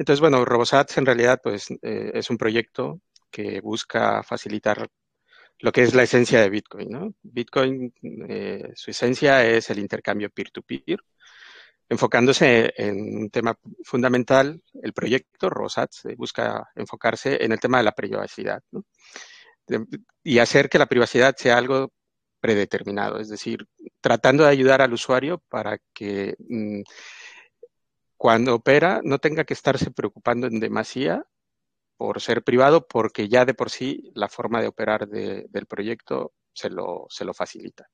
Entonces, bueno, RoboSats en realidad pues, eh, es un proyecto que busca facilitar lo que es la esencia de Bitcoin. Bitcoin, eh, su esencia es el intercambio peer-to-peer, enfocándose en un tema fundamental, el proyecto RoboSats busca enfocarse en el tema de la privacidad y hacer que la privacidad sea algo predeterminado, es decir, tratando de ayudar al usuario para que... Mm, cuando opera no tenga que estarse preocupando en demasía por ser privado, porque ya de por sí la forma de operar del proyecto se lo, se lo facilita.